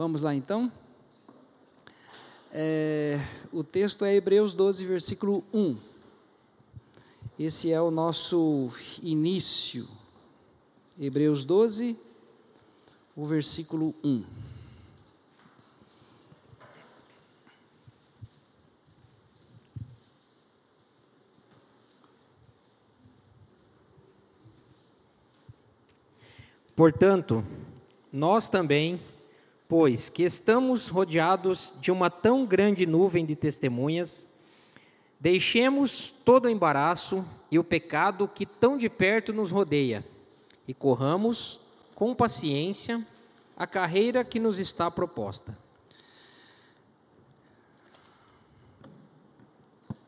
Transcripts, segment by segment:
Vamos lá então? É, o texto é Hebreus 12, versículo 1. Esse é o nosso início. Hebreus 12, o versículo 1. Portanto, nós também, pois que estamos rodeados de uma tão grande nuvem de testemunhas, deixemos todo o embaraço e o pecado que tão de perto nos rodeia e corramos com paciência a carreira que nos está proposta.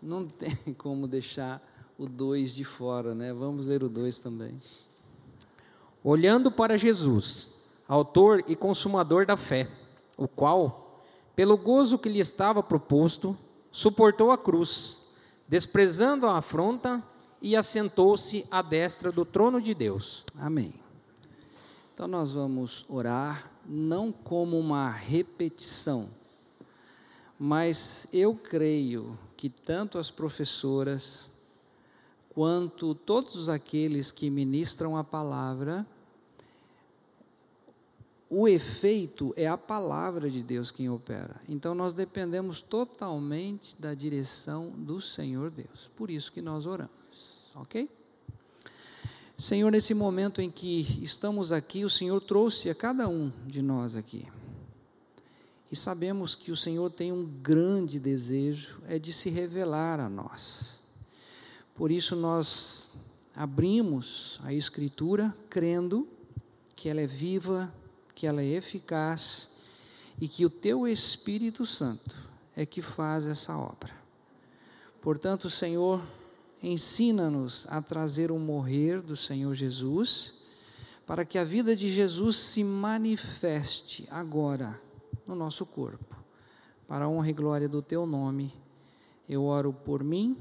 Não tem como deixar o 2 de fora, né? Vamos ler o 2 também olhando para Jesus, autor e consumador da fé, o qual, pelo gozo que lhe estava proposto, suportou a cruz, desprezando a afronta e assentou-se à destra do trono de Deus. Amém. Então nós vamos orar não como uma repetição, mas eu creio que tanto as professoras quanto todos aqueles que ministram a palavra, o efeito é a palavra de Deus quem opera. Então nós dependemos totalmente da direção do Senhor Deus. Por isso que nós oramos, ok? Senhor, nesse momento em que estamos aqui, o Senhor trouxe a cada um de nós aqui. E sabemos que o Senhor tem um grande desejo, é de se revelar a nós. Por isso nós abrimos a Escritura crendo que ela é viva, que ela é eficaz e que o teu Espírito Santo é que faz essa obra. Portanto, Senhor, ensina-nos a trazer o morrer do Senhor Jesus, para que a vida de Jesus se manifeste agora no nosso corpo, para a honra e glória do teu nome. Eu oro por mim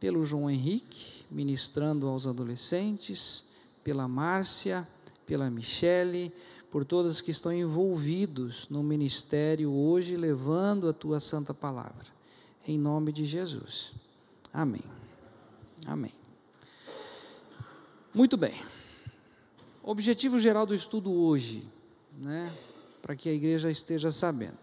pelo João Henrique, ministrando aos adolescentes, pela Márcia, pela Michele, por todos que estão envolvidos no ministério hoje, levando a tua santa palavra. Em nome de Jesus. Amém. Amém. Muito bem. Objetivo geral do estudo hoje, né, para que a igreja esteja sabendo.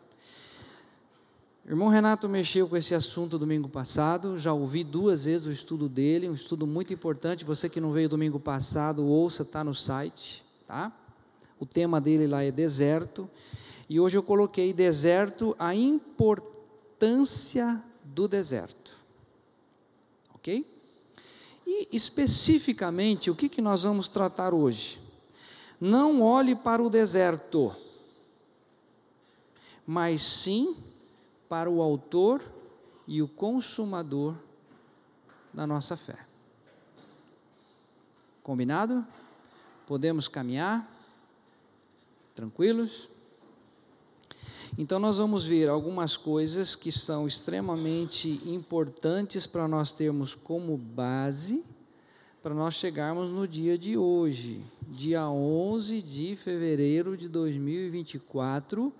Irmão Renato mexeu com esse assunto domingo passado, já ouvi duas vezes o estudo dele, um estudo muito importante. Você que não veio domingo passado, ouça, está no site, tá? O tema dele lá é deserto, e hoje eu coloquei deserto, a importância do deserto. Ok? E especificamente, o que, que nós vamos tratar hoje? Não olhe para o deserto, mas sim para o autor e o consumador da nossa fé. Combinado? Podemos caminhar? Tranquilos? Então, nós vamos ver algumas coisas que são extremamente importantes para nós termos como base, para nós chegarmos no dia de hoje, dia 11 de fevereiro de 2024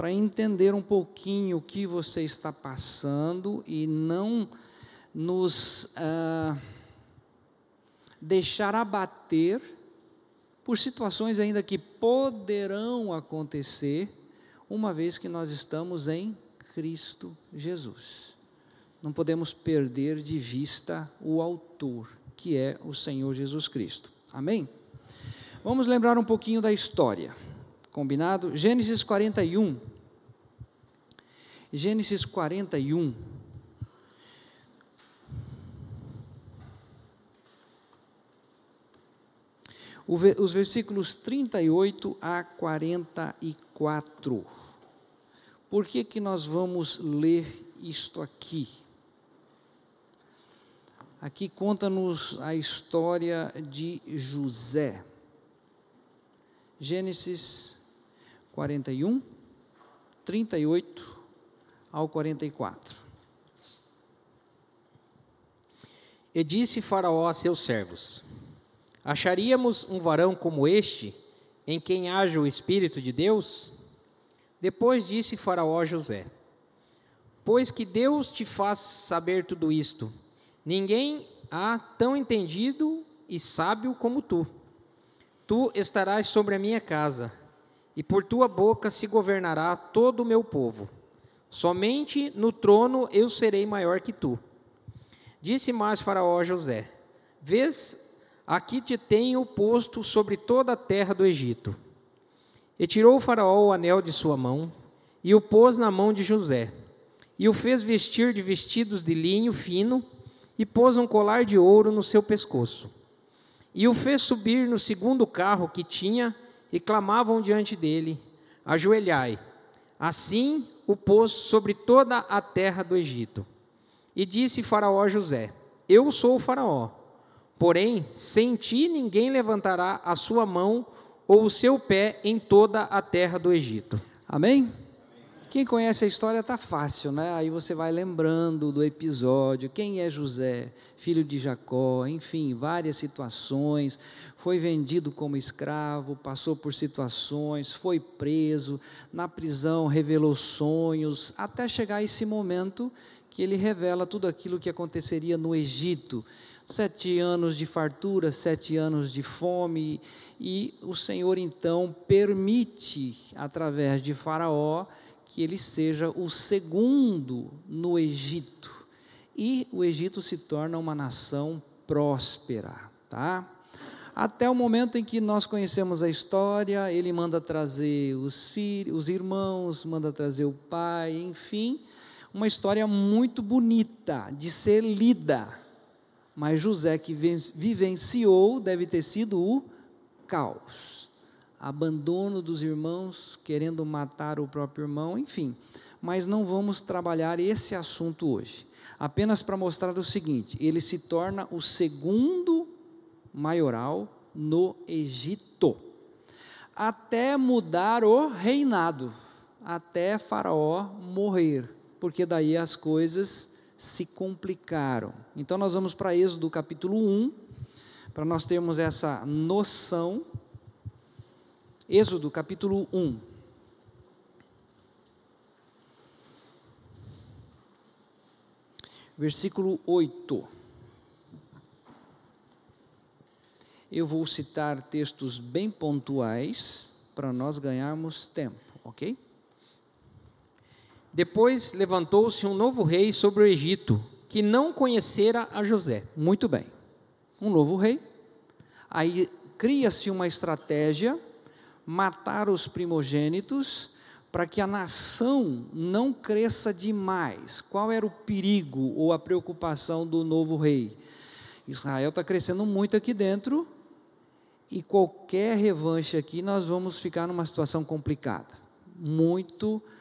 para entender um pouquinho o que você está passando e não nos ah, deixar abater por situações ainda que poderão acontecer, uma vez que nós estamos em Cristo Jesus. Não podemos perder de vista o Autor, que é o Senhor Jesus Cristo. Amém? Vamos lembrar um pouquinho da história. Combinado? Gênesis 41. Gênesis 41. Os versículos 38 a 44. Por que, que nós vamos ler isto aqui? Aqui conta-nos a história de José. Gênesis 41, 38 ao 44. E disse Faraó a seus servos: Acharíamos um varão como este, em quem haja o Espírito de Deus? Depois disse Faraó a José: Pois que Deus te faz saber tudo isto, ninguém há tão entendido e sábio como tu. Tu estarás sobre a minha casa, e por tua boca se governará todo o meu povo. Somente no trono eu serei maior que tu. Disse mais Faraó a José: Vês, aqui te tenho posto sobre toda a terra do Egito. E tirou o Faraó o anel de sua mão, e o pôs na mão de José, e o fez vestir de vestidos de linho fino, e pôs um colar de ouro no seu pescoço. E o fez subir no segundo carro que tinha, e clamavam diante dele: Ajoelhai. Assim o pôs sobre toda a terra do Egito. E disse Faraó a José: Eu sou o Faraó. Porém, sem ti ninguém levantará a sua mão ou o seu pé em toda a terra do Egito. Amém? Quem conhece a história tá fácil, né? Aí você vai lembrando do episódio, quem é José, filho de Jacó, enfim, várias situações. Foi vendido como escravo, passou por situações, foi preso, na prisão revelou sonhos, até chegar esse momento que ele revela tudo aquilo que aconteceria no Egito. Sete anos de fartura, sete anos de fome, e o Senhor então permite, através de Faraó, que ele seja o segundo no Egito. E o Egito se torna uma nação próspera, tá? Até o momento em que nós conhecemos a história, ele manda trazer os filhos, os irmãos, manda trazer o pai, enfim, uma história muito bonita de ser lida. Mas José, que vivenciou, deve ter sido o caos. Abandono dos irmãos, querendo matar o próprio irmão, enfim. Mas não vamos trabalhar esse assunto hoje. Apenas para mostrar o seguinte: ele se torna o segundo maioral no Egito, até mudar o reinado, até Faraó morrer porque daí as coisas se complicaram. Então nós vamos para Êxodo capítulo 1, para nós termos essa noção. Êxodo capítulo 1. Versículo 8. Eu vou citar textos bem pontuais para nós ganharmos tempo, ok? Depois levantou-se um novo rei sobre o Egito, que não conhecera a José. Muito bem. Um novo rei. Aí cria-se uma estratégia, matar os primogênitos, para que a nação não cresça demais. Qual era o perigo ou a preocupação do novo rei? Israel está crescendo muito aqui dentro, e qualquer revanche aqui, nós vamos ficar numa situação complicada. Muito complicada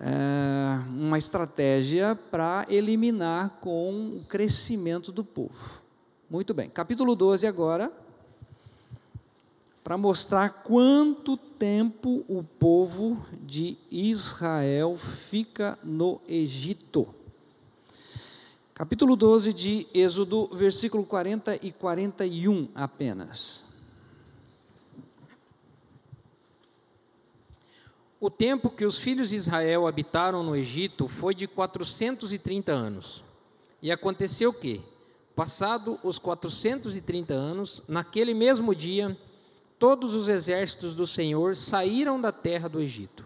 é, uma estratégia para eliminar com o crescimento do povo. Muito bem, capítulo 12 agora, para mostrar quanto tempo o povo de Israel fica no Egito. Capítulo 12 de Êxodo, versículo 40 e 41 apenas. O tempo que os filhos de Israel habitaram no Egito foi de 430 anos. E aconteceu que, passado os 430 anos, naquele mesmo dia, todos os exércitos do Senhor saíram da terra do Egito.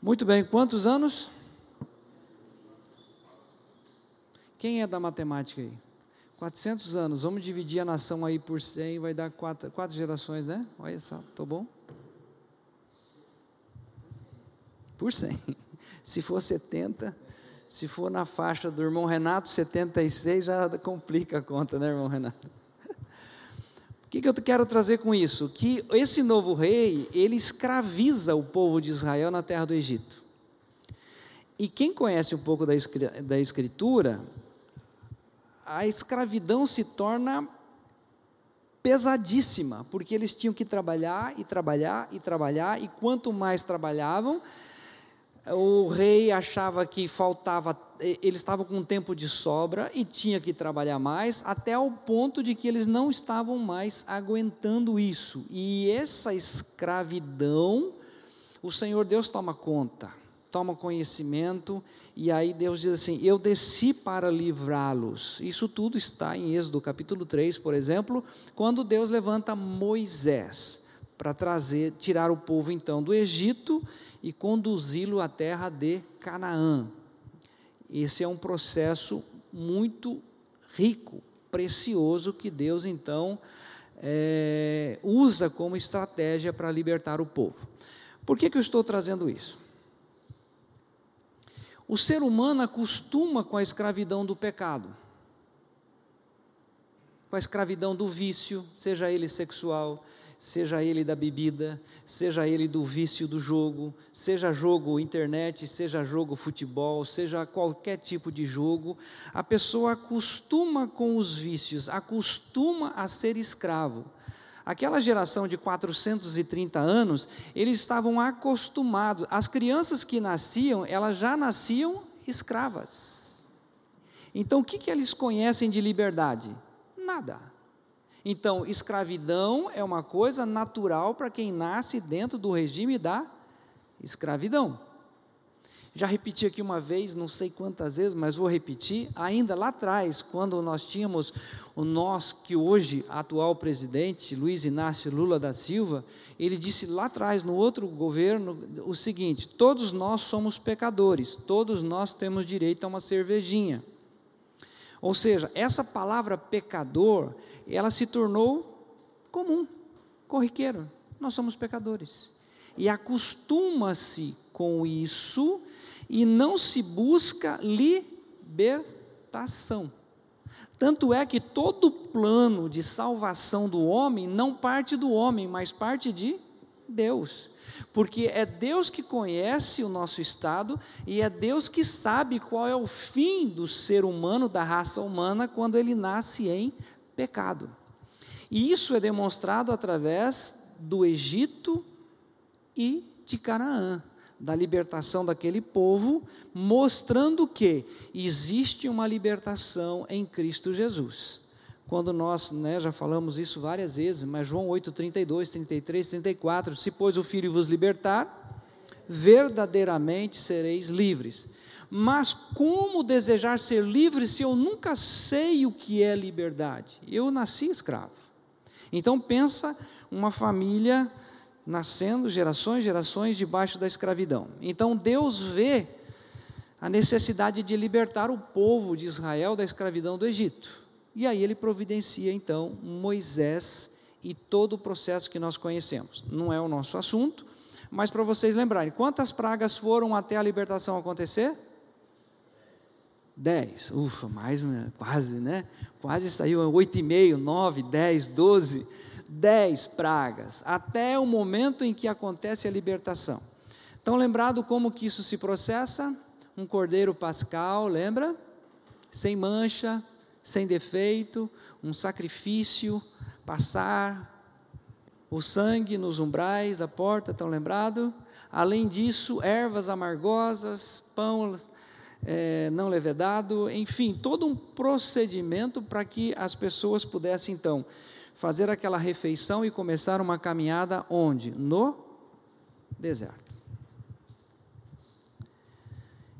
Muito bem, quantos anos? Quem é da matemática aí? 400 anos, vamos dividir a nação aí por 100, vai dar quatro, quatro gerações, né? Olha só, tô bom? Por 100. Se for 70, se for na faixa do irmão Renato, 76 já complica a conta, né, irmão Renato? O que, que eu quero trazer com isso? Que esse novo rei, ele escraviza o povo de Israel na terra do Egito. E quem conhece um pouco da escritura, a escravidão se torna pesadíssima, porque eles tinham que trabalhar e trabalhar e trabalhar, e quanto mais trabalhavam, o rei achava que faltava, eles estavam com tempo de sobra e tinha que trabalhar mais, até o ponto de que eles não estavam mais aguentando isso. E essa escravidão o Senhor Deus toma conta, toma conhecimento, e aí Deus diz assim: Eu desci para livrá-los. Isso tudo está em Êxodo capítulo 3, por exemplo, quando Deus levanta Moisés para trazer, tirar o povo então do Egito e conduzi-lo à terra de Canaã. Esse é um processo muito rico, precioso que Deus então é, usa como estratégia para libertar o povo. Por que, que eu estou trazendo isso? O ser humano acostuma com a escravidão do pecado, com a escravidão do vício, seja ele sexual, seja ele da bebida, seja ele do vício do jogo, seja jogo internet, seja jogo futebol, seja qualquer tipo de jogo, a pessoa acostuma com os vícios, acostuma a ser escravo. Aquela geração de 430 anos, eles estavam acostumados, as crianças que nasciam, elas já nasciam escravas. Então, o que, que eles conhecem de liberdade? Nada. Então, escravidão é uma coisa natural para quem nasce dentro do regime da escravidão. Já repeti aqui uma vez, não sei quantas vezes, mas vou repetir. Ainda lá atrás, quando nós tínhamos o nosso, que hoje atual presidente, Luiz Inácio Lula da Silva, ele disse lá atrás, no outro governo, o seguinte: todos nós somos pecadores, todos nós temos direito a uma cervejinha. Ou seja, essa palavra pecador, ela se tornou comum, corriqueira. Nós somos pecadores. E acostuma-se com isso e não se busca libertação. Tanto é que todo plano de salvação do homem não parte do homem, mas parte de Deus. Porque é Deus que conhece o nosso estado e é Deus que sabe qual é o fim do ser humano, da raça humana, quando ele nasce em pecado. E isso é demonstrado através do Egito e de Canaã, da libertação daquele povo, mostrando que existe uma libertação em Cristo Jesus. Quando nós, né, já falamos isso várias vezes, mas João 8, 32, 33, 34, se pois o Filho vos libertar, verdadeiramente sereis livres. Mas como desejar ser livre se eu nunca sei o que é liberdade? Eu nasci escravo. Então pensa uma família nascendo gerações gerações debaixo da escravidão. Então Deus vê a necessidade de libertar o povo de Israel da escravidão do Egito. E aí ele providencia então Moisés e todo o processo que nós conhecemos. Não é o nosso assunto, mas para vocês lembrarem, quantas pragas foram até a libertação acontecer? Dez. Ufa, mais quase, né? Quase saiu oito e meio, nove, dez, doze. Dez pragas, até o momento em que acontece a libertação. Então, lembrado como que isso se processa? Um cordeiro pascal, lembra? Sem mancha, sem defeito, um sacrifício, passar o sangue nos umbrais da porta, estão lembrado? Além disso, ervas amargosas, pão é, não levedado, enfim, todo um procedimento para que as pessoas pudessem então fazer aquela refeição e começar uma caminhada onde? No deserto.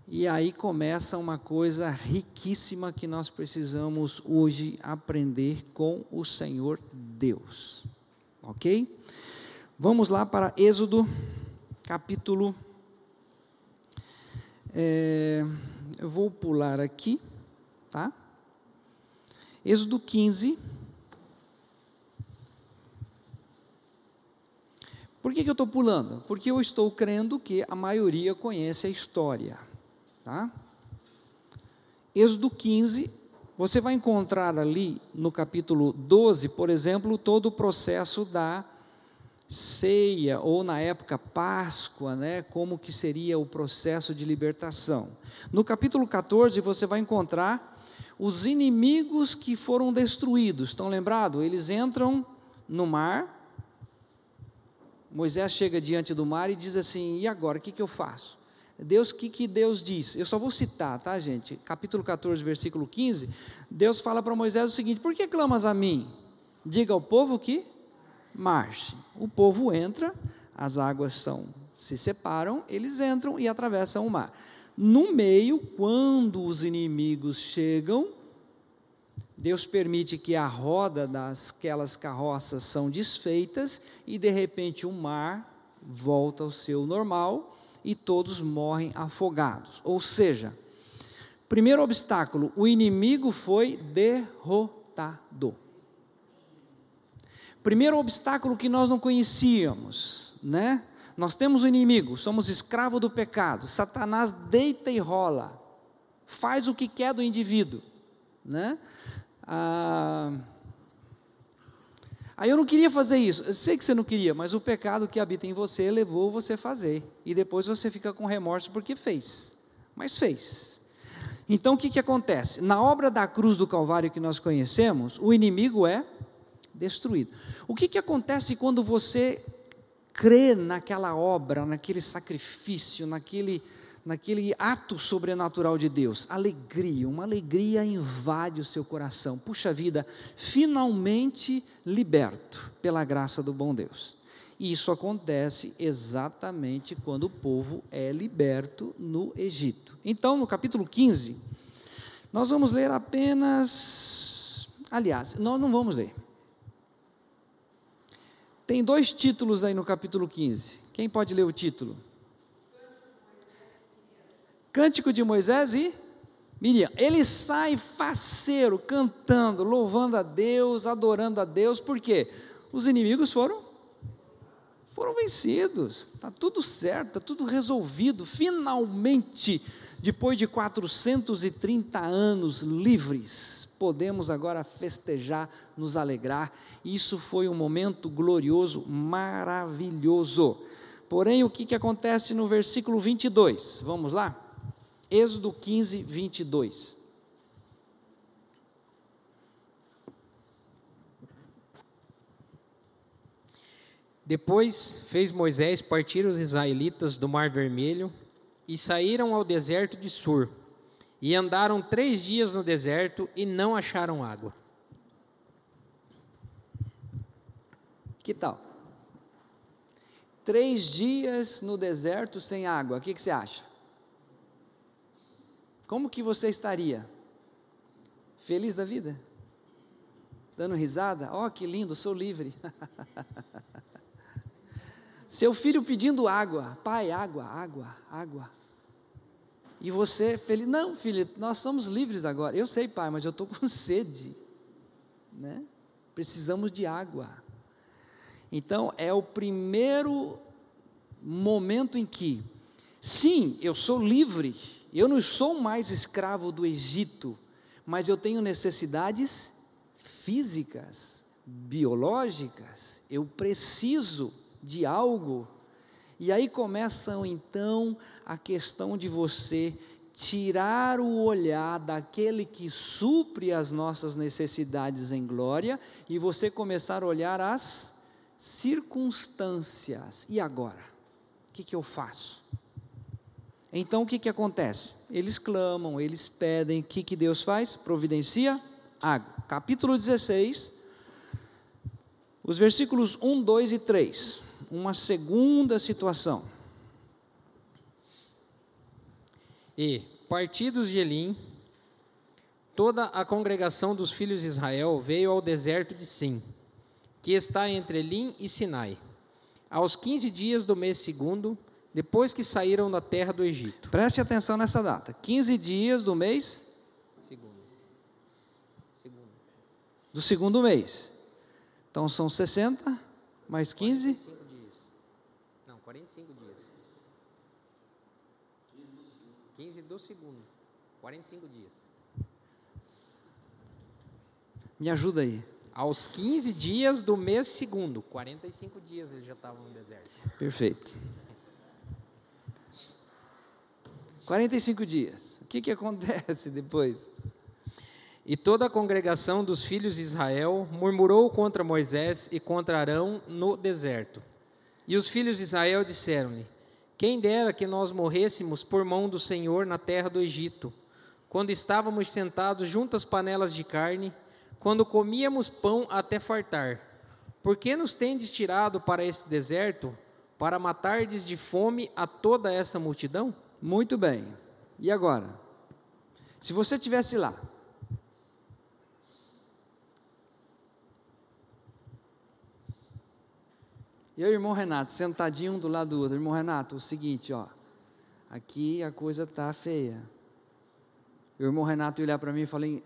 E aí começa uma coisa riquíssima que nós precisamos hoje aprender com o Senhor Deus. Ok? Vamos lá para Êxodo, capítulo. É, eu vou pular aqui, tá? Êxodo 15. Por que, que eu estou pulando? Porque eu estou crendo que a maioria conhece a história, tá? Êxodo 15, você vai encontrar ali no capítulo 12, por exemplo, todo o processo da ceia ou na época Páscoa, né, como que seria o processo de libertação. No capítulo 14 você vai encontrar os inimigos que foram destruídos. Estão lembrados? Eles entram no mar. Moisés chega diante do mar e diz assim: "E agora, o que, que eu faço?" Deus, o que, que Deus diz? Eu só vou citar, tá, gente? Capítulo 14, versículo 15. Deus fala para Moisés o seguinte: Por que clamas a mim? Diga ao povo que marche. O povo entra, as águas são se separam, eles entram e atravessam o mar. No meio, quando os inimigos chegam, Deus permite que a roda daquelas carroças são desfeitas e de repente o mar volta ao seu normal e todos morrem afogados. Ou seja, primeiro obstáculo, o inimigo foi derrotado. Primeiro obstáculo que nós não conhecíamos, né? Nós temos o um inimigo, somos escravo do pecado. Satanás deita e rola, faz o que quer do indivíduo, né? Ah, aí eu não queria fazer isso. Eu sei que você não queria, mas o pecado que habita em você levou você a fazer. E depois você fica com remorso porque fez. Mas fez. Então o que, que acontece? Na obra da cruz do Calvário que nós conhecemos, o inimigo é destruído. O que, que acontece quando você crê naquela obra, naquele sacrifício, naquele, naquele ato sobrenatural de Deus? Alegria, uma alegria invade o seu coração. Puxa vida, finalmente liberto pela graça do bom Deus. E isso acontece exatamente quando o povo é liberto no Egito. Então, no capítulo 15, nós vamos ler apenas. Aliás, nós não vamos ler. Tem dois títulos aí no capítulo 15. Quem pode ler o título? Cântico de Moisés e Miriam. Ele sai faceiro, cantando, louvando a Deus, adorando a Deus, porque os inimigos foram foram vencidos. Está tudo certo, está tudo resolvido. Finalmente, depois de 430 anos livres, podemos agora festejar, nos alegrar. Isso foi um momento glorioso, maravilhoso. Porém, o que, que acontece no versículo 22? Vamos lá? Êxodo 15, 22. Depois fez Moisés partir os israelitas do Mar Vermelho e saíram ao deserto de Sur. E andaram três dias no deserto e não acharam água. Que tal? Três dias no deserto sem água, o que, que você acha? Como que você estaria? Feliz da vida? Dando risada? Oh, que lindo, sou livre. Seu filho pedindo água, pai, água, água, água. E você feliz, não, filho, nós somos livres agora. Eu sei, pai, mas eu estou com sede, né? Precisamos de água. Então é o primeiro momento em que, sim, eu sou livre, eu não sou mais escravo do Egito, mas eu tenho necessidades físicas, biológicas, eu preciso de algo. E aí começam então a questão de você tirar o olhar daquele que supre as nossas necessidades em glória e você começar a olhar as circunstâncias. E agora? O que, que eu faço? Então o que, que acontece? Eles clamam, eles pedem, o que, que Deus faz? Providencia água. Capítulo 16, os versículos 1, 2 e 3 uma segunda situação. E, partidos de Elim, toda a congregação dos filhos de Israel veio ao deserto de Sim, que está entre Elim e Sinai, aos 15 dias do mês segundo, depois que saíram da terra do Egito. Preste atenção nessa data. 15 dias do mês segundo. segundo. Do segundo mês. Então são 60 mais 15 45 45 dias. 15 do segundo. 45 dias. Me ajuda aí. Aos 15 dias do mês segundo. 45 dias eles já estavam no deserto. Perfeito. 45 dias. O que, que acontece depois? E toda a congregação dos filhos de Israel murmurou contra Moisés e contra Arão no deserto. E os filhos de Israel disseram-lhe: Quem dera que nós morrêssemos por mão do Senhor na terra do Egito, quando estávamos sentados junto às panelas de carne, quando comíamos pão até fartar. Por que nos tendes tirado para este deserto, para matardes de fome a toda esta multidão? Muito bem. E agora? Se você tivesse lá, eu e o irmão Renato, sentadinho um do lado do outro. Irmão Renato, o seguinte, ó. Aqui a coisa tá feia. O irmão Renato olhar para mim e falei,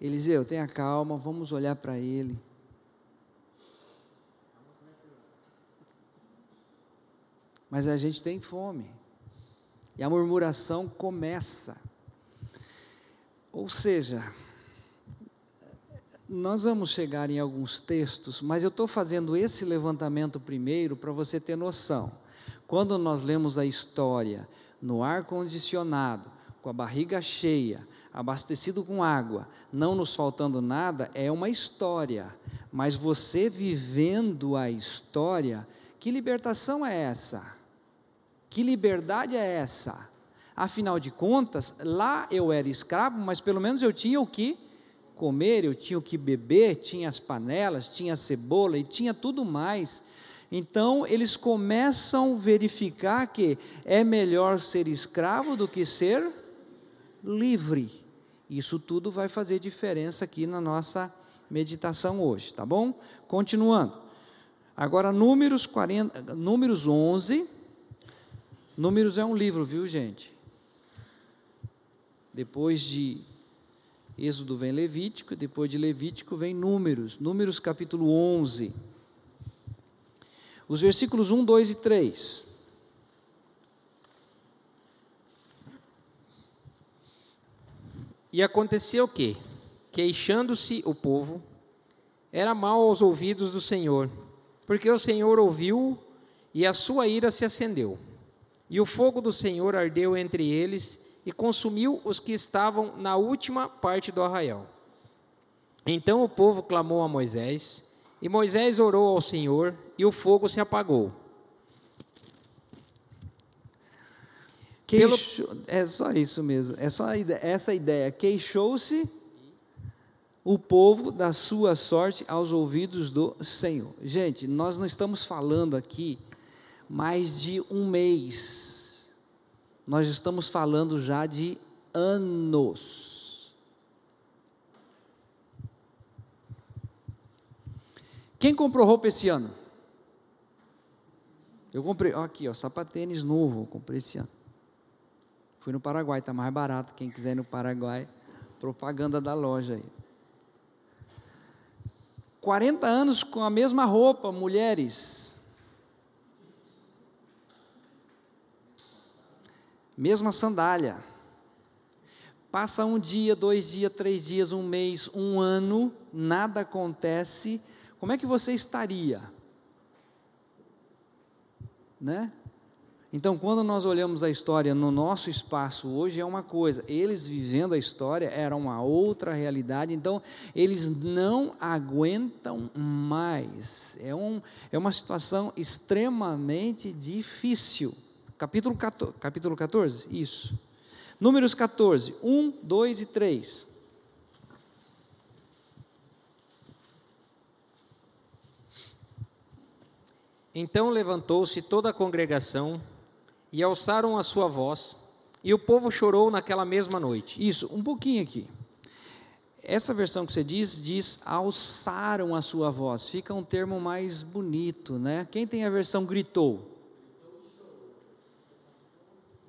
Eliseu, tenha calma, vamos olhar para ele. Mas a gente tem fome. E a murmuração começa. Ou seja, nós vamos chegar em alguns textos, mas eu estou fazendo esse levantamento primeiro para você ter noção. Quando nós lemos a história no ar condicionado, com a barriga cheia, abastecido com água, não nos faltando nada, é uma história. Mas você vivendo a história, que libertação é essa? Que liberdade é essa? Afinal de contas, lá eu era escravo, mas pelo menos eu tinha o que comer, eu tinha o que beber, tinha as panelas, tinha a cebola e tinha tudo mais. Então, eles começam a verificar que é melhor ser escravo do que ser livre. Isso tudo vai fazer diferença aqui na nossa meditação hoje, tá bom? Continuando. Agora, Números, 40, números 11. Números é um livro, viu, gente? Depois de Êxodo vem Levítico, depois de Levítico vem Números, Números capítulo 11. Os versículos 1, 2 e 3. E aconteceu que, queixando-se o povo, era mal aos ouvidos do Senhor, porque o Senhor ouviu e a sua ira se acendeu. E o fogo do Senhor ardeu entre eles e consumiu os que estavam na última parte do arraial. Então o povo clamou a Moisés, e Moisés orou ao Senhor, e o fogo se apagou. Queixo, Pelo... É só isso mesmo, é só essa ideia. Queixou-se o povo da sua sorte aos ouvidos do Senhor. Gente, nós não estamos falando aqui mais de um mês nós estamos falando já de anos. Quem comprou roupa esse ano? Eu comprei, ó, aqui, ó, sapatênis novo, comprei esse ano. Fui no Paraguai, está mais barato. Quem quiser ir no Paraguai, propaganda da loja aí. 40 anos com a mesma roupa, mulheres. Mesma sandália. Passa um dia, dois dias, três dias, um mês, um ano, nada acontece. Como é que você estaria? Né? Então, quando nós olhamos a história no nosso espaço hoje, é uma coisa, eles vivendo a história era uma outra realidade, então eles não aguentam mais. É, um, é uma situação extremamente difícil. Capítulo 14, capítulo 14? Isso. Números 14, 1, 2 e 3. Então levantou-se toda a congregação e alçaram a sua voz, e o povo chorou naquela mesma noite. Isso, um pouquinho aqui. Essa versão que você diz, diz alçaram a sua voz. Fica um termo mais bonito, né? Quem tem a versão gritou?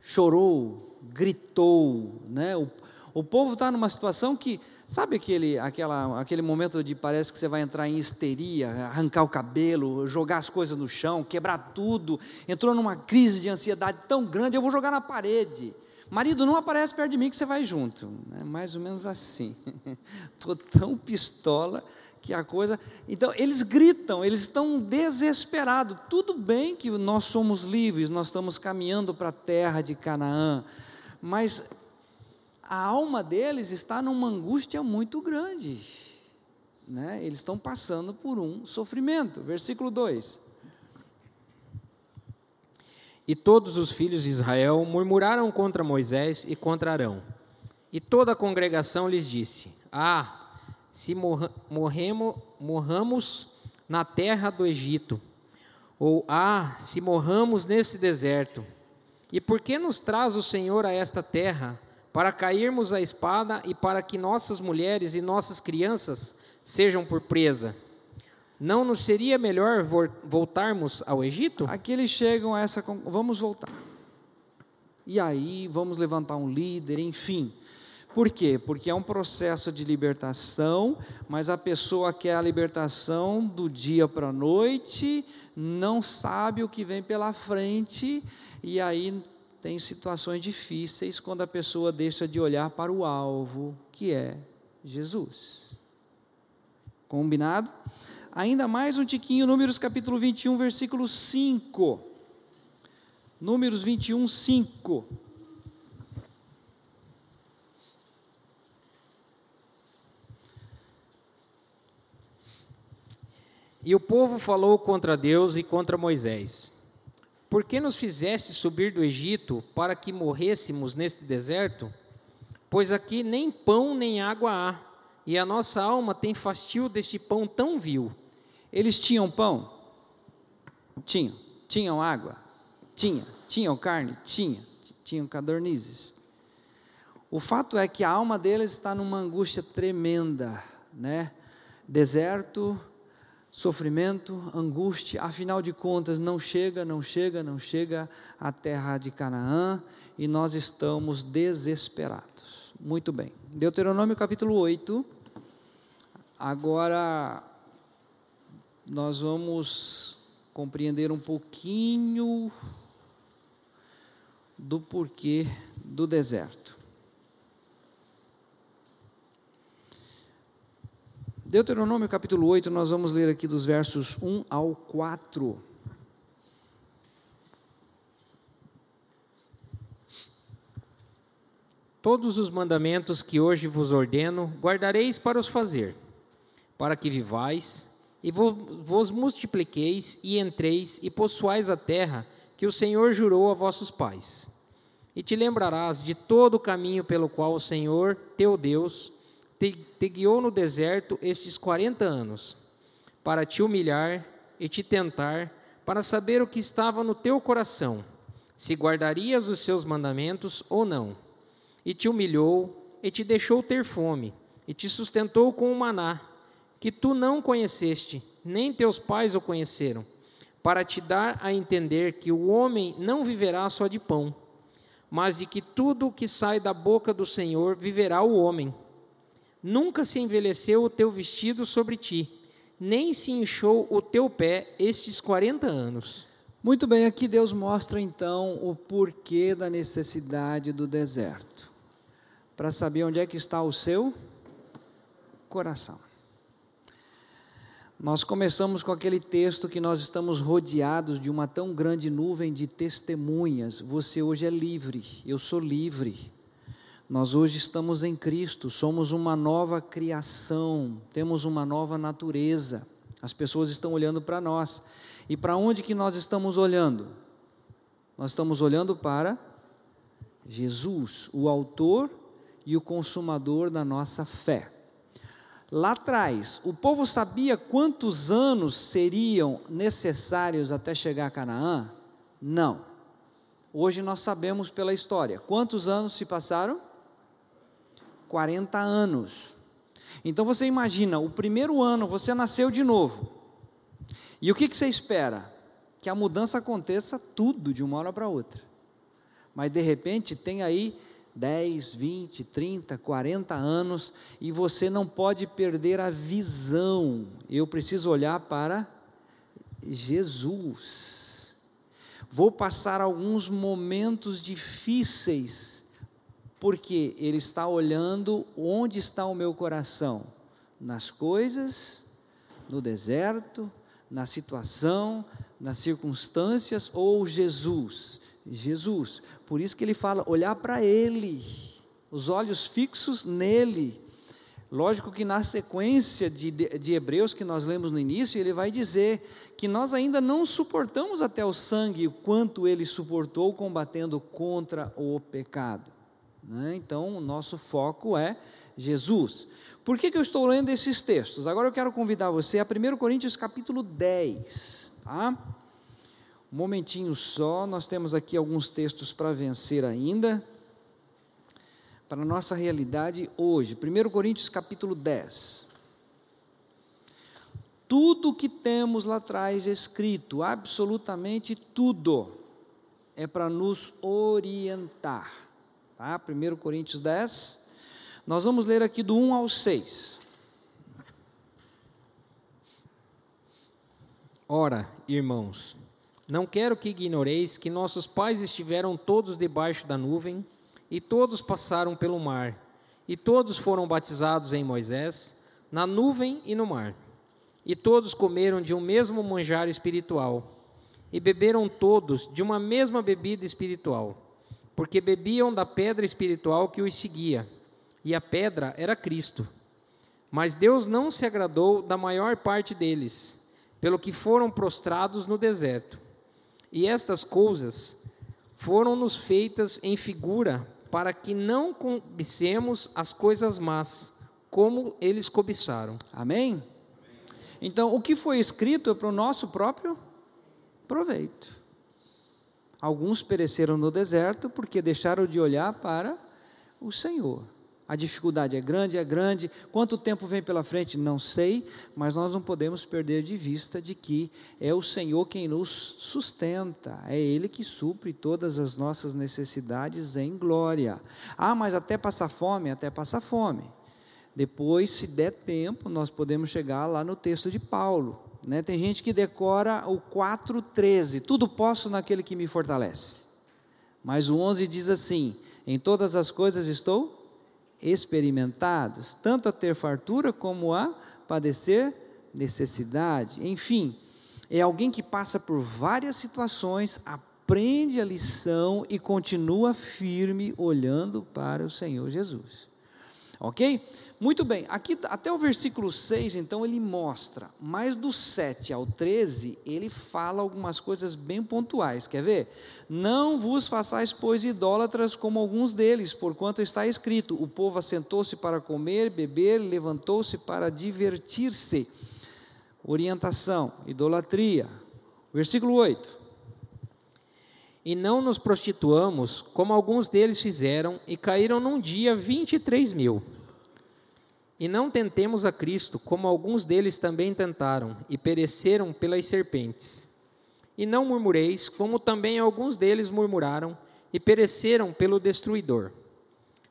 Chorou, gritou, né? O, o povo está numa situação que, sabe aquele, aquela, aquele momento de parece que você vai entrar em histeria, arrancar o cabelo, jogar as coisas no chão, quebrar tudo, entrou numa crise de ansiedade tão grande, eu vou jogar na parede. Marido, não aparece perto de mim que você vai junto. É mais ou menos assim. Estou tão pistola que a coisa. Então, eles gritam, eles estão desesperados. Tudo bem que nós somos livres, nós estamos caminhando para a terra de Canaã, mas a alma deles está numa angústia muito grande. Né? Eles estão passando por um sofrimento. Versículo 2. E todos os filhos de Israel murmuraram contra Moisés e contra Arão. E toda a congregação lhes disse: Ah, se morremos, morramos na terra do Egito, Ou, ah, se morramos neste deserto. E por que nos traz o Senhor a esta terra? Para cairmos à espada e para que nossas mulheres e nossas crianças sejam por presa. Não nos seria melhor voltarmos ao Egito? Aqui eles chegam a essa. Vamos voltar. E aí, vamos levantar um líder, enfim. Por quê? Porque é um processo de libertação, mas a pessoa quer a libertação do dia para a noite, não sabe o que vem pela frente, e aí tem situações difíceis quando a pessoa deixa de olhar para o alvo, que é Jesus. Combinado? Ainda mais um tiquinho, Números capítulo 21, versículo 5. Números 21, 5. E o povo falou contra Deus e contra Moisés: Por que nos fizeste subir do Egito para que morrêssemos neste deserto? Pois aqui nem pão nem água há, e a nossa alma tem fastio deste pão tão vil. Eles tinham pão? Tinham. Tinham água? Tinha. Tinham carne? Tinha. Tinham cadornizes. O fato é que a alma deles está numa angústia tremenda, né? Deserto, sofrimento, angústia, afinal de contas, não chega, não chega, não chega à terra de Canaã e nós estamos desesperados. Muito bem. Deuteronômio capítulo 8. Agora nós vamos compreender um pouquinho do porquê do deserto. Deuteronômio capítulo 8, nós vamos ler aqui dos versos 1 ao 4. Todos os mandamentos que hoje vos ordeno, guardareis para os fazer, para que vivais e vos multipliqueis e entreis e possuais a terra que o Senhor jurou a vossos pais. E te lembrarás de todo o caminho pelo qual o Senhor, teu Deus, te, te guiou no deserto estes quarenta anos, para te humilhar e te tentar, para saber o que estava no teu coração, se guardarias os seus mandamentos ou não. E te humilhou e te deixou ter fome, e te sustentou com o maná que tu não conheceste, nem teus pais o conheceram, para te dar a entender que o homem não viverá só de pão, mas de que tudo o que sai da boca do Senhor viverá o homem. Nunca se envelheceu o teu vestido sobre ti, nem se inchou o teu pé estes quarenta anos. Muito bem, aqui Deus mostra então o porquê da necessidade do deserto, para saber onde é que está o seu coração. Nós começamos com aquele texto que nós estamos rodeados de uma tão grande nuvem de testemunhas. Você hoje é livre, eu sou livre. Nós hoje estamos em Cristo, somos uma nova criação, temos uma nova natureza. As pessoas estão olhando para nós. E para onde que nós estamos olhando? Nós estamos olhando para Jesus, o autor e o consumador da nossa fé. Lá atrás, o povo sabia quantos anos seriam necessários até chegar a Canaã? Não. Hoje nós sabemos pela história. Quantos anos se passaram? 40 anos. Então você imagina, o primeiro ano você nasceu de novo. E o que, que você espera? Que a mudança aconteça tudo de uma hora para outra. Mas de repente tem aí 10, 20, 30, 40 anos e você não pode perder a visão. Eu preciso olhar para Jesus. Vou passar alguns momentos difíceis, porque Ele está olhando onde está o meu coração: nas coisas, no deserto, na situação, nas circunstâncias ou Jesus. Jesus. Por isso que ele fala, olhar para Ele, os olhos fixos nele. Lógico que na sequência de, de, Hebreus que nós lemos no início, ele vai dizer que nós ainda não suportamos até o sangue o quanto ele suportou combatendo contra o pecado. Né? Então, o nosso foco é Jesus. Por que, que eu estou lendo esses textos? Agora eu quero convidar você a 1 Coríntios capítulo 10. Tá? Um momentinho só, nós temos aqui alguns textos para vencer ainda. Para a nossa realidade hoje. 1 Coríntios capítulo 10. Tudo que temos lá atrás escrito, absolutamente tudo, é para nos orientar. Tá? 1 Coríntios 10. Nós vamos ler aqui do 1 ao 6. Ora, irmãos, não quero que ignoreis que nossos pais estiveram todos debaixo da nuvem, e todos passaram pelo mar, e todos foram batizados em Moisés, na nuvem e no mar. E todos comeram de um mesmo manjar espiritual, e beberam todos de uma mesma bebida espiritual, porque bebiam da pedra espiritual que os seguia, e a pedra era Cristo. Mas Deus não se agradou da maior parte deles, pelo que foram prostrados no deserto. E estas coisas foram-nos feitas em figura, para que não cobicemos as coisas más, como eles cobiçaram. Amém? Então, o que foi escrito é para o nosso próprio proveito. Alguns pereceram no deserto porque deixaram de olhar para o Senhor. A dificuldade é grande, é grande. Quanto tempo vem pela frente? Não sei, mas nós não podemos perder de vista de que é o Senhor quem nos sustenta, é Ele que supre todas as nossas necessidades em glória. Ah, mas até passar fome, até passar fome. Depois, se der tempo, nós podemos chegar lá no texto de Paulo. Né? Tem gente que decora o 4,13: tudo posso naquele que me fortalece. Mas o 11 diz assim: em todas as coisas estou experimentados, tanto a ter fartura como a padecer necessidade. Enfim, é alguém que passa por várias situações, aprende a lição e continua firme olhando para o Senhor Jesus. Ok? Muito bem, aqui até o versículo 6, então, ele mostra, mas do 7 ao 13, ele fala algumas coisas bem pontuais. Quer ver? Não vos façais, pois, idólatras como alguns deles, porquanto está escrito: o povo assentou-se para comer, beber, levantou-se para divertir-se. Orientação, idolatria. Versículo 8. E não nos prostituamos, como alguns deles fizeram, e caíram num dia 23 mil. E não tentemos a Cristo, como alguns deles também tentaram, e pereceram pelas serpentes. E não murmureis, como também alguns deles murmuraram, e pereceram pelo destruidor.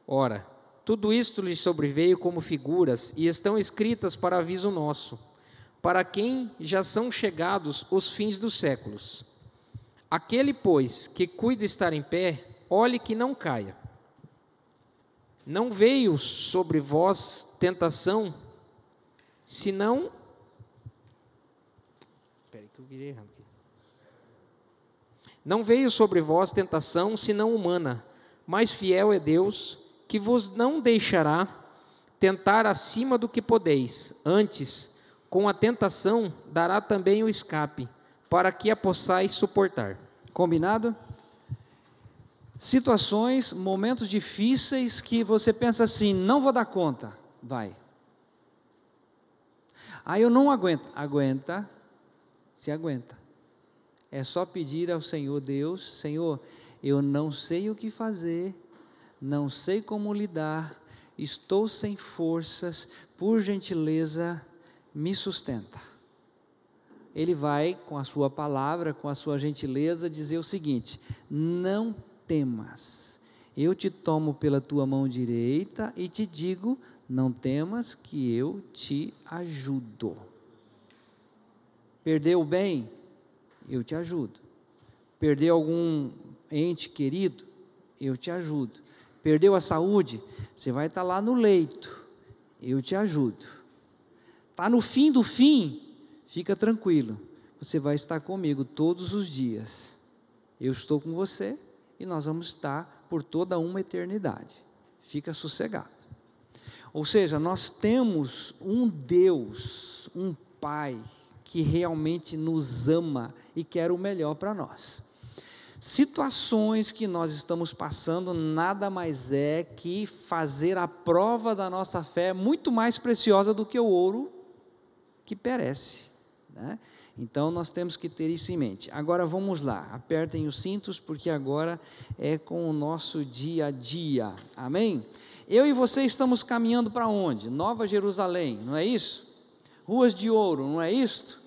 Ora, tudo isto lhes sobreveio como figuras, e estão escritas para aviso nosso, para quem já são chegados os fins dos séculos. Aquele, pois, que cuida estar em pé, olhe que não caia. Não veio sobre vós tentação, senão. Espera que eu virei errado aqui. Não veio sobre vós tentação, senão humana, mas fiel é Deus, que vos não deixará tentar acima do que podeis, antes, com a tentação, dará também o escape, para que a possais suportar. Combinado? Situações, momentos difíceis que você pensa assim: não vou dar conta. Vai. Aí eu não aguento. Aguenta, se aguenta. É só pedir ao Senhor Deus: Senhor, eu não sei o que fazer, não sei como lidar, estou sem forças, por gentileza, me sustenta. Ele vai, com a sua palavra, com a sua gentileza, dizer o seguinte: não temas. Eu te tomo pela tua mão direita e te digo: não temas, que eu te ajudo. Perdeu o bem? Eu te ajudo. Perdeu algum ente querido? Eu te ajudo. Perdeu a saúde? Você vai estar lá no leito. Eu te ajudo. Está no fim do fim? Fica tranquilo. Você vai estar comigo todos os dias. Eu estou com você e nós vamos estar por toda uma eternidade. Fica sossegado. Ou seja, nós temos um Deus, um Pai, que realmente nos ama e quer o melhor para nós. Situações que nós estamos passando nada mais é que fazer a prova da nossa fé muito mais preciosa do que o ouro que perece. Né? Então nós temos que ter isso em mente. Agora vamos lá, apertem os cintos, porque agora é com o nosso dia a dia. Amém? Eu e você estamos caminhando para onde? Nova Jerusalém, não é isso? Ruas de ouro, não é isto?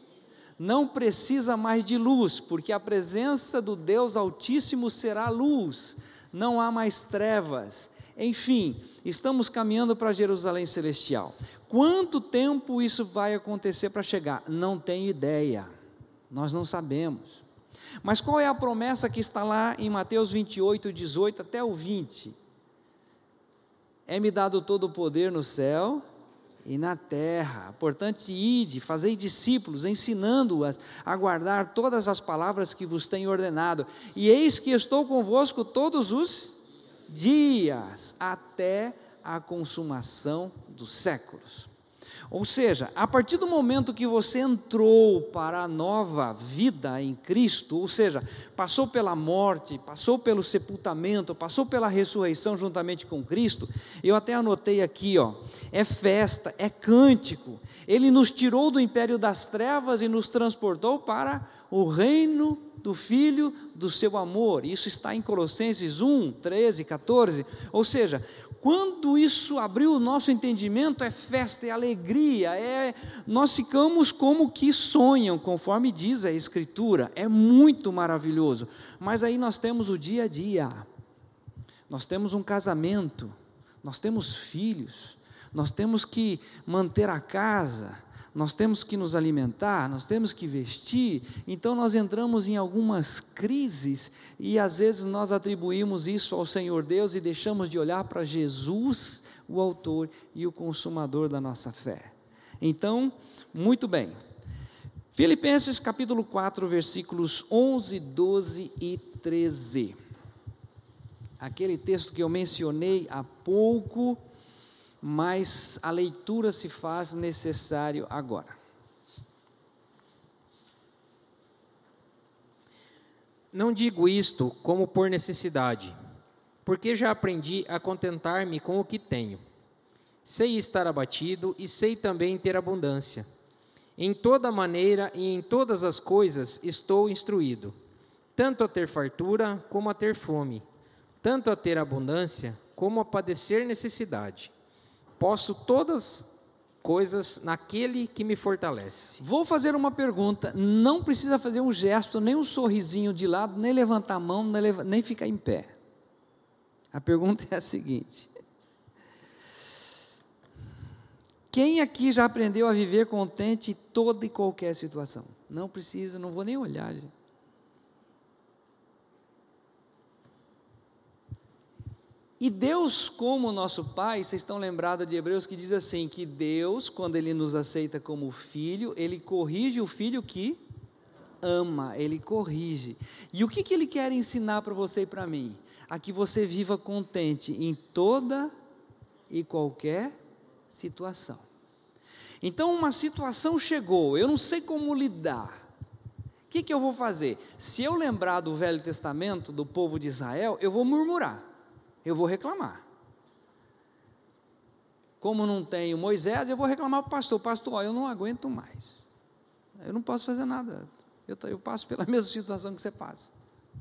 Não precisa mais de luz, porque a presença do Deus Altíssimo será luz, não há mais trevas. Enfim, estamos caminhando para Jerusalém Celestial. Quanto tempo isso vai acontecer para chegar? Não tenho ideia, nós não sabemos. Mas qual é a promessa que está lá em Mateus 28, 18 até o 20? É-me dado todo o poder no céu e na terra. Portanto, ide, fazei discípulos, ensinando-as a guardar todas as palavras que vos tenho ordenado. E eis que estou convosco todos os dias, até a consumação dos séculos. Ou seja, a partir do momento que você entrou para a nova vida em Cristo, ou seja, passou pela morte, passou pelo sepultamento, passou pela ressurreição juntamente com Cristo, eu até anotei aqui, ó, é festa, é cântico. Ele nos tirou do império das trevas e nos transportou para o reino do Filho do seu amor. Isso está em Colossenses 1, 13, 14. Ou seja, quando isso abriu o nosso entendimento, é festa, é alegria, é nós ficamos como que sonham, conforme diz a Escritura. É muito maravilhoso. Mas aí nós temos o dia a dia. Nós temos um casamento, nós temos filhos, nós temos que manter a casa, nós temos que nos alimentar, nós temos que vestir, então nós entramos em algumas crises e às vezes nós atribuímos isso ao Senhor Deus e deixamos de olhar para Jesus, o Autor e o Consumador da nossa fé. Então, muito bem. Filipenses capítulo 4, versículos 11, 12 e 13. Aquele texto que eu mencionei há pouco mas a leitura se faz necessário agora. Não digo isto como por necessidade, porque já aprendi a contentar-me com o que tenho. Sei estar abatido e sei também ter abundância. Em toda maneira e em todas as coisas estou instruído, tanto a ter fartura como a ter fome, tanto a ter abundância como a padecer necessidade. Posso todas coisas naquele que me fortalece. Vou fazer uma pergunta, não precisa fazer um gesto, nem um sorrisinho de lado, nem levantar a mão, nem ficar em pé. A pergunta é a seguinte: Quem aqui já aprendeu a viver contente em toda e qualquer situação? Não precisa, não vou nem olhar. Gente. E Deus, como nosso Pai, vocês estão lembrados de Hebreus que diz assim: que Deus, quando Ele nos aceita como filho, Ele corrige o filho que ama, Ele corrige. E o que, que Ele quer ensinar para você e para mim? A que você viva contente em toda e qualquer situação. Então, uma situação chegou, eu não sei como lidar. O que, que eu vou fazer? Se eu lembrar do Velho Testamento, do povo de Israel, eu vou murmurar eu vou reclamar. Como não tenho Moisés, eu vou reclamar para o pastor: Pastor, ó, eu não aguento mais. Eu não posso fazer nada. Eu, eu passo pela mesma situação que você passa.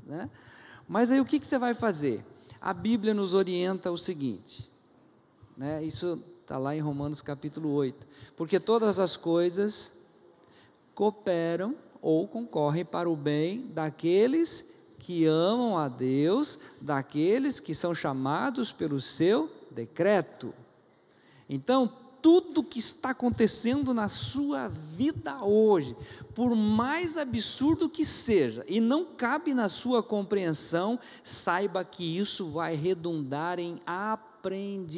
Né? Mas aí o que, que você vai fazer? A Bíblia nos orienta o seguinte: né? isso está lá em Romanos capítulo 8. Porque todas as coisas cooperam ou concorrem para o bem daqueles que amam a Deus, daqueles que são chamados pelo seu decreto. Então, tudo que está acontecendo na sua vida hoje, por mais absurdo que seja, e não cabe na sua compreensão, saiba que isso vai redundar em aprendizado.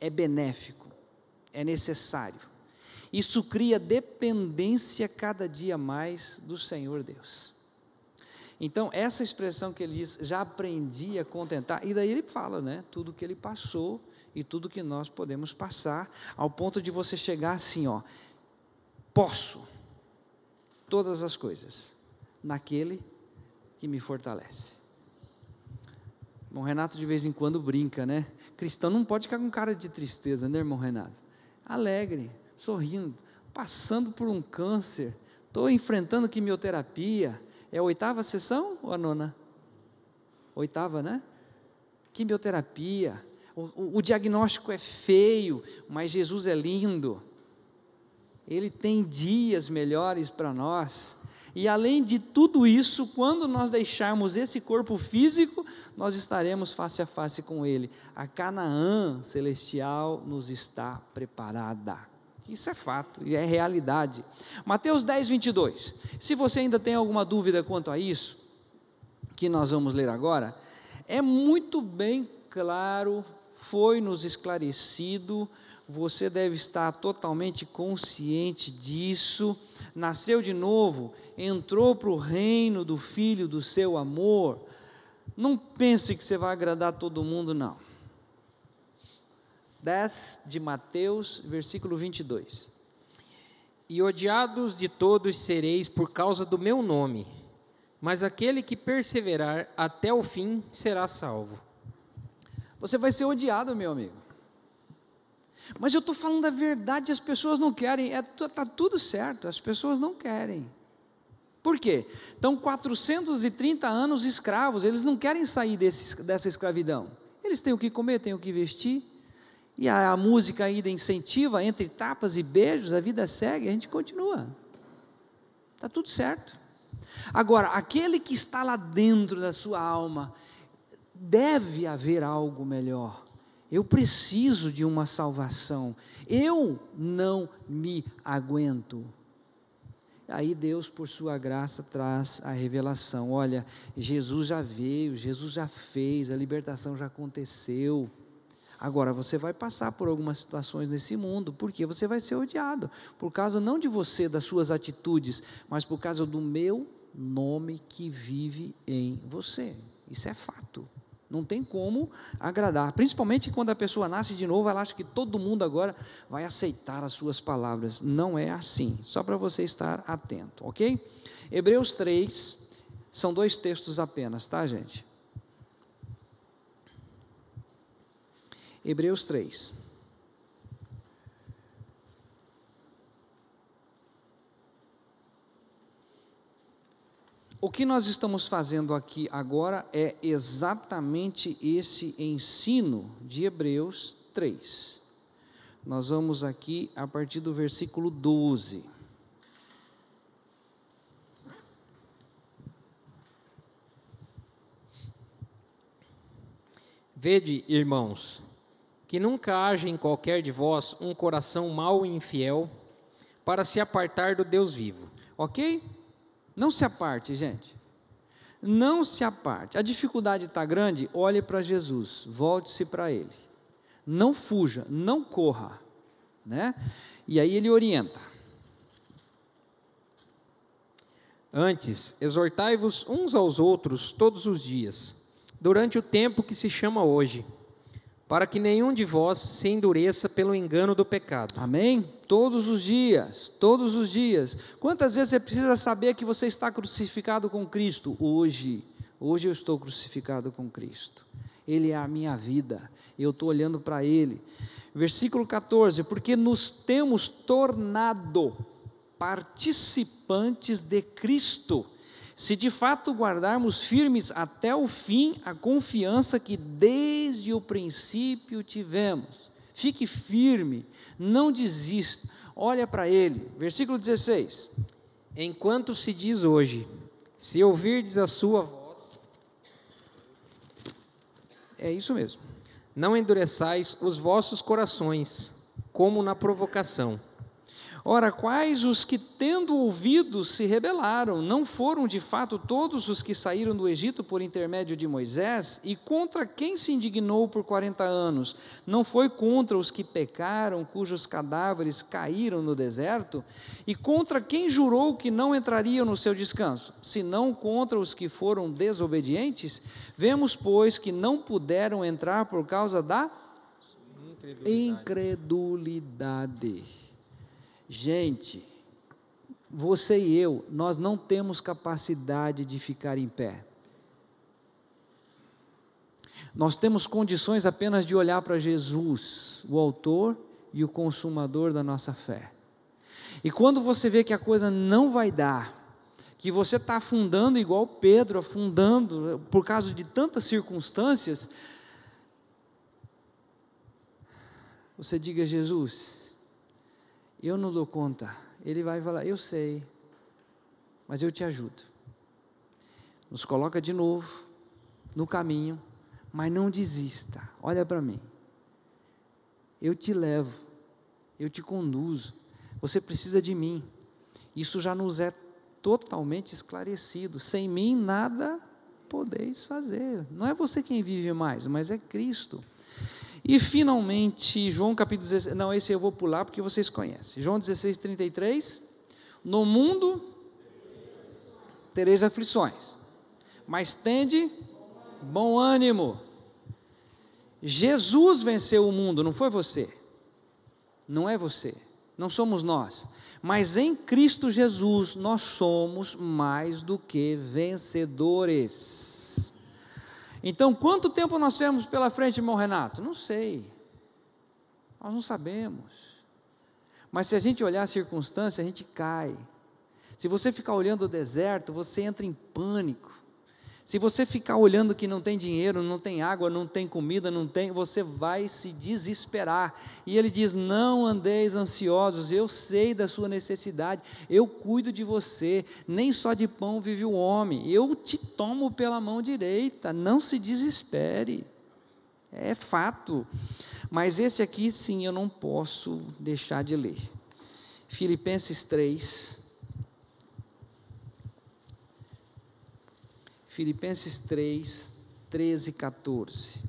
É benéfico, é necessário. Isso cria dependência cada dia mais do Senhor Deus. Então, essa expressão que ele diz, já aprendi a contentar, e daí ele fala, né, tudo que ele passou e tudo que nós podemos passar, ao ponto de você chegar assim, ó, posso todas as coisas naquele que me fortalece. Bom, Renato de vez em quando brinca, né? Cristão não pode ficar com cara de tristeza, né, irmão Renato? Alegre, sorrindo. passando por um câncer, estou enfrentando quimioterapia. É a oitava sessão ou a nona? Oitava, né? Quimioterapia. O, o, o diagnóstico é feio, mas Jesus é lindo. Ele tem dias melhores para nós. E além de tudo isso, quando nós deixarmos esse corpo físico, nós estaremos face a face com Ele. A Canaã celestial nos está preparada. Isso é fato e é realidade. Mateus 10, 22. Se você ainda tem alguma dúvida quanto a isso, que nós vamos ler agora, é muito bem claro, foi nos esclarecido você deve estar totalmente consciente disso. Nasceu de novo, entrou para o reino do Filho do seu amor. Não pense que você vai agradar todo mundo, não. 10 de Mateus, versículo 22. E odiados de todos sereis por causa do meu nome, mas aquele que perseverar até o fim será salvo. Você vai ser odiado, meu amigo. Mas eu estou falando a verdade, as pessoas não querem, está é, tá tudo certo, as pessoas não querem. Por quê? Estão 430 anos escravos, eles não querem sair desse, dessa escravidão. Eles têm o que comer, têm o que vestir, e a, a música ainda incentiva, entre tapas e beijos, a vida segue, a gente continua. Está tudo certo. Agora, aquele que está lá dentro da sua alma, deve haver algo melhor. Eu preciso de uma salvação. Eu não me aguento. Aí Deus, por sua graça, traz a revelação. Olha, Jesus já veio, Jesus já fez, a libertação já aconteceu. Agora você vai passar por algumas situações nesse mundo, porque você vai ser odiado, por causa não de você, das suas atitudes, mas por causa do meu nome que vive em você. Isso é fato. Não tem como agradar. Principalmente quando a pessoa nasce de novo, ela acha que todo mundo agora vai aceitar as suas palavras. Não é assim. Só para você estar atento, ok? Hebreus 3, são dois textos apenas, tá, gente? Hebreus 3. O que nós estamos fazendo aqui agora é exatamente esse ensino de Hebreus 3. Nós vamos aqui a partir do versículo 12. Vede, irmãos, que nunca haja em qualquer de vós um coração mau e infiel para se apartar do Deus vivo. Ok? Não se aparte, gente. Não se aparte. A dificuldade está grande, olhe para Jesus, volte-se para Ele. Não fuja, não corra. Né? E aí ele orienta. Antes, exortai-vos uns aos outros todos os dias, durante o tempo que se chama hoje para que nenhum de vós se endureça pelo engano do pecado. Amém? Todos os dias, todos os dias. Quantas vezes você precisa saber que você está crucificado com Cristo? Hoje, hoje eu estou crucificado com Cristo. Ele é a minha vida, eu estou olhando para Ele. Versículo 14: Porque nos temos tornado participantes de Cristo se de fato guardarmos firmes até o fim a confiança que desde o princípio tivemos. Fique firme, não desista, olha para ele. Versículo 16: Enquanto se diz hoje, se ouvirdes a sua voz, é isso mesmo. Não endureçais os vossos corações, como na provocação Ora, quais os que, tendo ouvido, se rebelaram? Não foram de fato todos os que saíram do Egito por intermédio de Moisés? E contra quem se indignou por quarenta anos? Não foi contra os que pecaram, cujos cadáveres caíram no deserto? E contra quem jurou que não entrariam no seu descanso? Senão contra os que foram desobedientes? Vemos, pois, que não puderam entrar por causa da incredulidade. incredulidade. Gente, você e eu, nós não temos capacidade de ficar em pé. Nós temos condições apenas de olhar para Jesus, o Autor e o Consumador da nossa fé. E quando você vê que a coisa não vai dar, que você está afundando igual Pedro, afundando por causa de tantas circunstâncias, você diga, Jesus, eu não dou conta. Ele vai falar, eu sei, mas eu te ajudo. Nos coloca de novo no caminho, mas não desista. Olha para mim. Eu te levo, eu te conduzo. Você precisa de mim. Isso já nos é totalmente esclarecido. Sem mim nada podeis fazer. Não é você quem vive mais, mas é Cristo. E finalmente, João capítulo 16, não, esse eu vou pular porque vocês conhecem. João 16, 33. No mundo tereis aflições, mas tende bom ânimo. Jesus venceu o mundo, não foi você. Não é você, não somos nós. Mas em Cristo Jesus nós somos mais do que vencedores. Então, quanto tempo nós temos pela frente, irmão Renato? Não sei. Nós não sabemos. Mas se a gente olhar a circunstância, a gente cai. Se você ficar olhando o deserto, você entra em pânico. Se você ficar olhando que não tem dinheiro, não tem água, não tem comida, não tem, você vai se desesperar. E ele diz: "Não andeis ansiosos, eu sei da sua necessidade, eu cuido de você. Nem só de pão vive o homem. Eu te tomo pela mão direita. Não se desespere." É fato. Mas este aqui sim eu não posso deixar de ler. Filipenses 3, Filipenses 3, 13 e 14.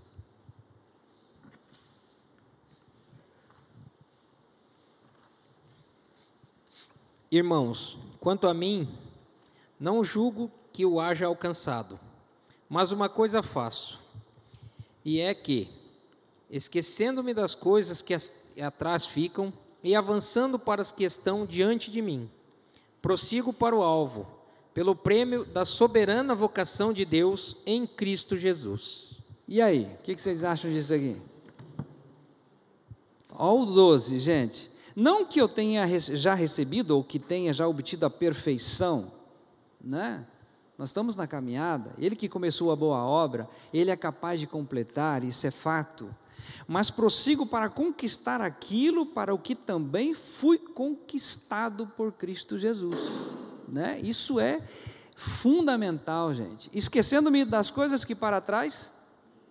Irmãos, quanto a mim, não julgo que o haja alcançado, mas uma coisa faço, e é que, esquecendo-me das coisas que atrás ficam e avançando para as que estão diante de mim, prossigo para o alvo pelo prêmio da soberana vocação de Deus em Cristo Jesus. E aí, o que, vocês acham disso aqui? Olha o 12, gente. Não que eu tenha já recebido ou que tenha já obtido a perfeição, né? Nós estamos na caminhada, ele que começou a boa obra, ele é capaz de completar, isso é fato. Mas prossigo para conquistar aquilo para o que também fui conquistado por Cristo Jesus. Né? Isso é fundamental, gente. Esquecendo-me das coisas que para trás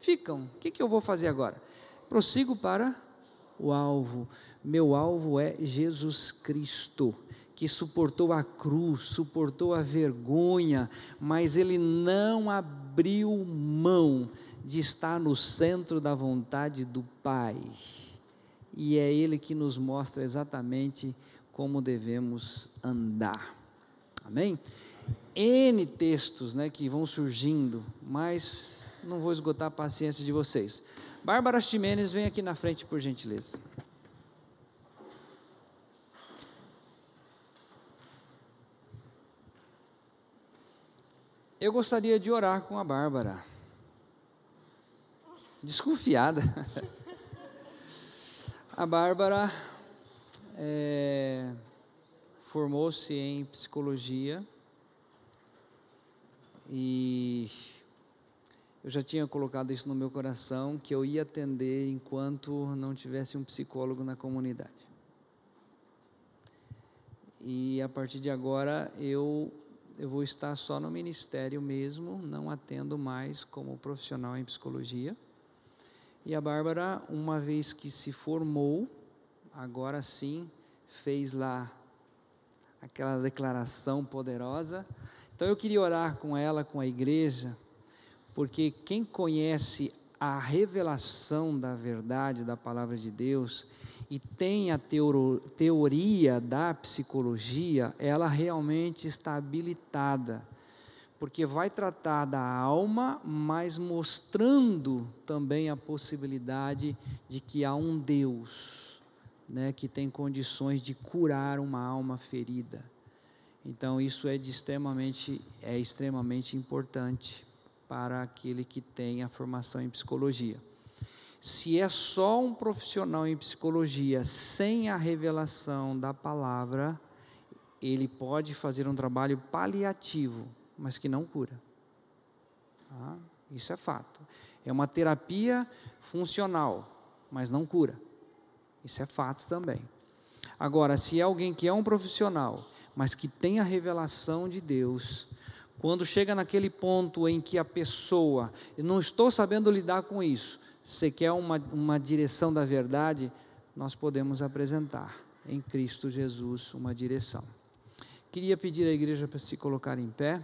ficam. O que, que eu vou fazer agora? Prossigo para o alvo. Meu alvo é Jesus Cristo, que suportou a cruz, suportou a vergonha, mas ele não abriu mão de estar no centro da vontade do Pai. E é ele que nos mostra exatamente como devemos andar. Amém? N textos né, que vão surgindo, mas não vou esgotar a paciência de vocês. Bárbara Ximenes, vem aqui na frente, por gentileza. Eu gostaria de orar com a Bárbara. Desconfiada. A Bárbara é, formou-se em psicologia e eu já tinha colocado isso no meu coração que eu ia atender enquanto não tivesse um psicólogo na comunidade. E a partir de agora eu eu vou estar só no ministério mesmo, não atendo mais como profissional em psicologia. E a Bárbara, uma vez que se formou, agora sim fez lá aquela declaração poderosa. Então eu queria orar com ela, com a igreja, porque quem conhece a revelação da verdade da palavra de Deus e tem a teoria da psicologia, ela realmente está habilitada, porque vai tratar da alma, mas mostrando também a possibilidade de que há um Deus né, que tem condições de curar uma alma ferida. Então isso é extremamente é extremamente importante para aquele que tem a formação em psicologia. Se é só um profissional em psicologia sem a revelação da palavra, ele pode fazer um trabalho paliativo, mas que não cura. Tá? Isso é fato. É uma terapia funcional, mas não cura. Isso é fato também. Agora, se é alguém que é um profissional, mas que tem a revelação de Deus, quando chega naquele ponto em que a pessoa, não estou sabendo lidar com isso, você quer uma, uma direção da verdade, nós podemos apresentar em Cristo Jesus uma direção. Queria pedir à igreja para se colocar em pé.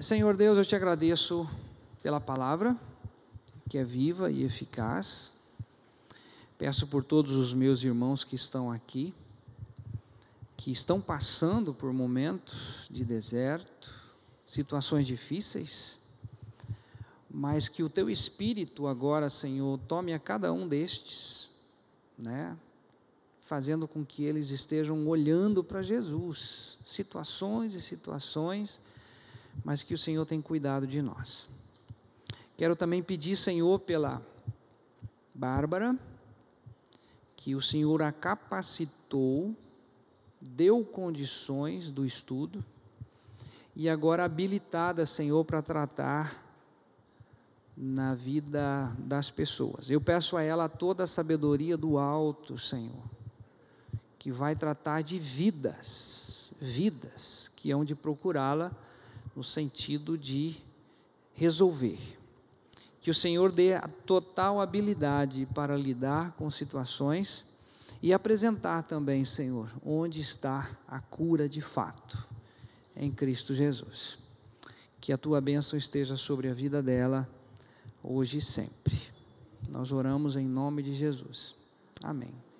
Senhor Deus, eu te agradeço pela palavra, que é viva e eficaz. Peço por todos os meus irmãos que estão aqui, que estão passando por momentos de deserto, situações difíceis, mas que o teu espírito agora, Senhor, tome a cada um destes, né? Fazendo com que eles estejam olhando para Jesus, situações e situações mas que o Senhor tem cuidado de nós. Quero também pedir, Senhor, pela Bárbara, que o Senhor a capacitou, deu condições do estudo, e agora habilitada, Senhor, para tratar na vida das pessoas. Eu peço a ela toda a sabedoria do alto, Senhor, que vai tratar de vidas, vidas, que hão de procurá-la no sentido de resolver. Que o Senhor dê a total habilidade para lidar com situações e apresentar também, Senhor, onde está a cura de fato, em Cristo Jesus. Que a tua bênção esteja sobre a vida dela, hoje e sempre. Nós oramos em nome de Jesus. Amém.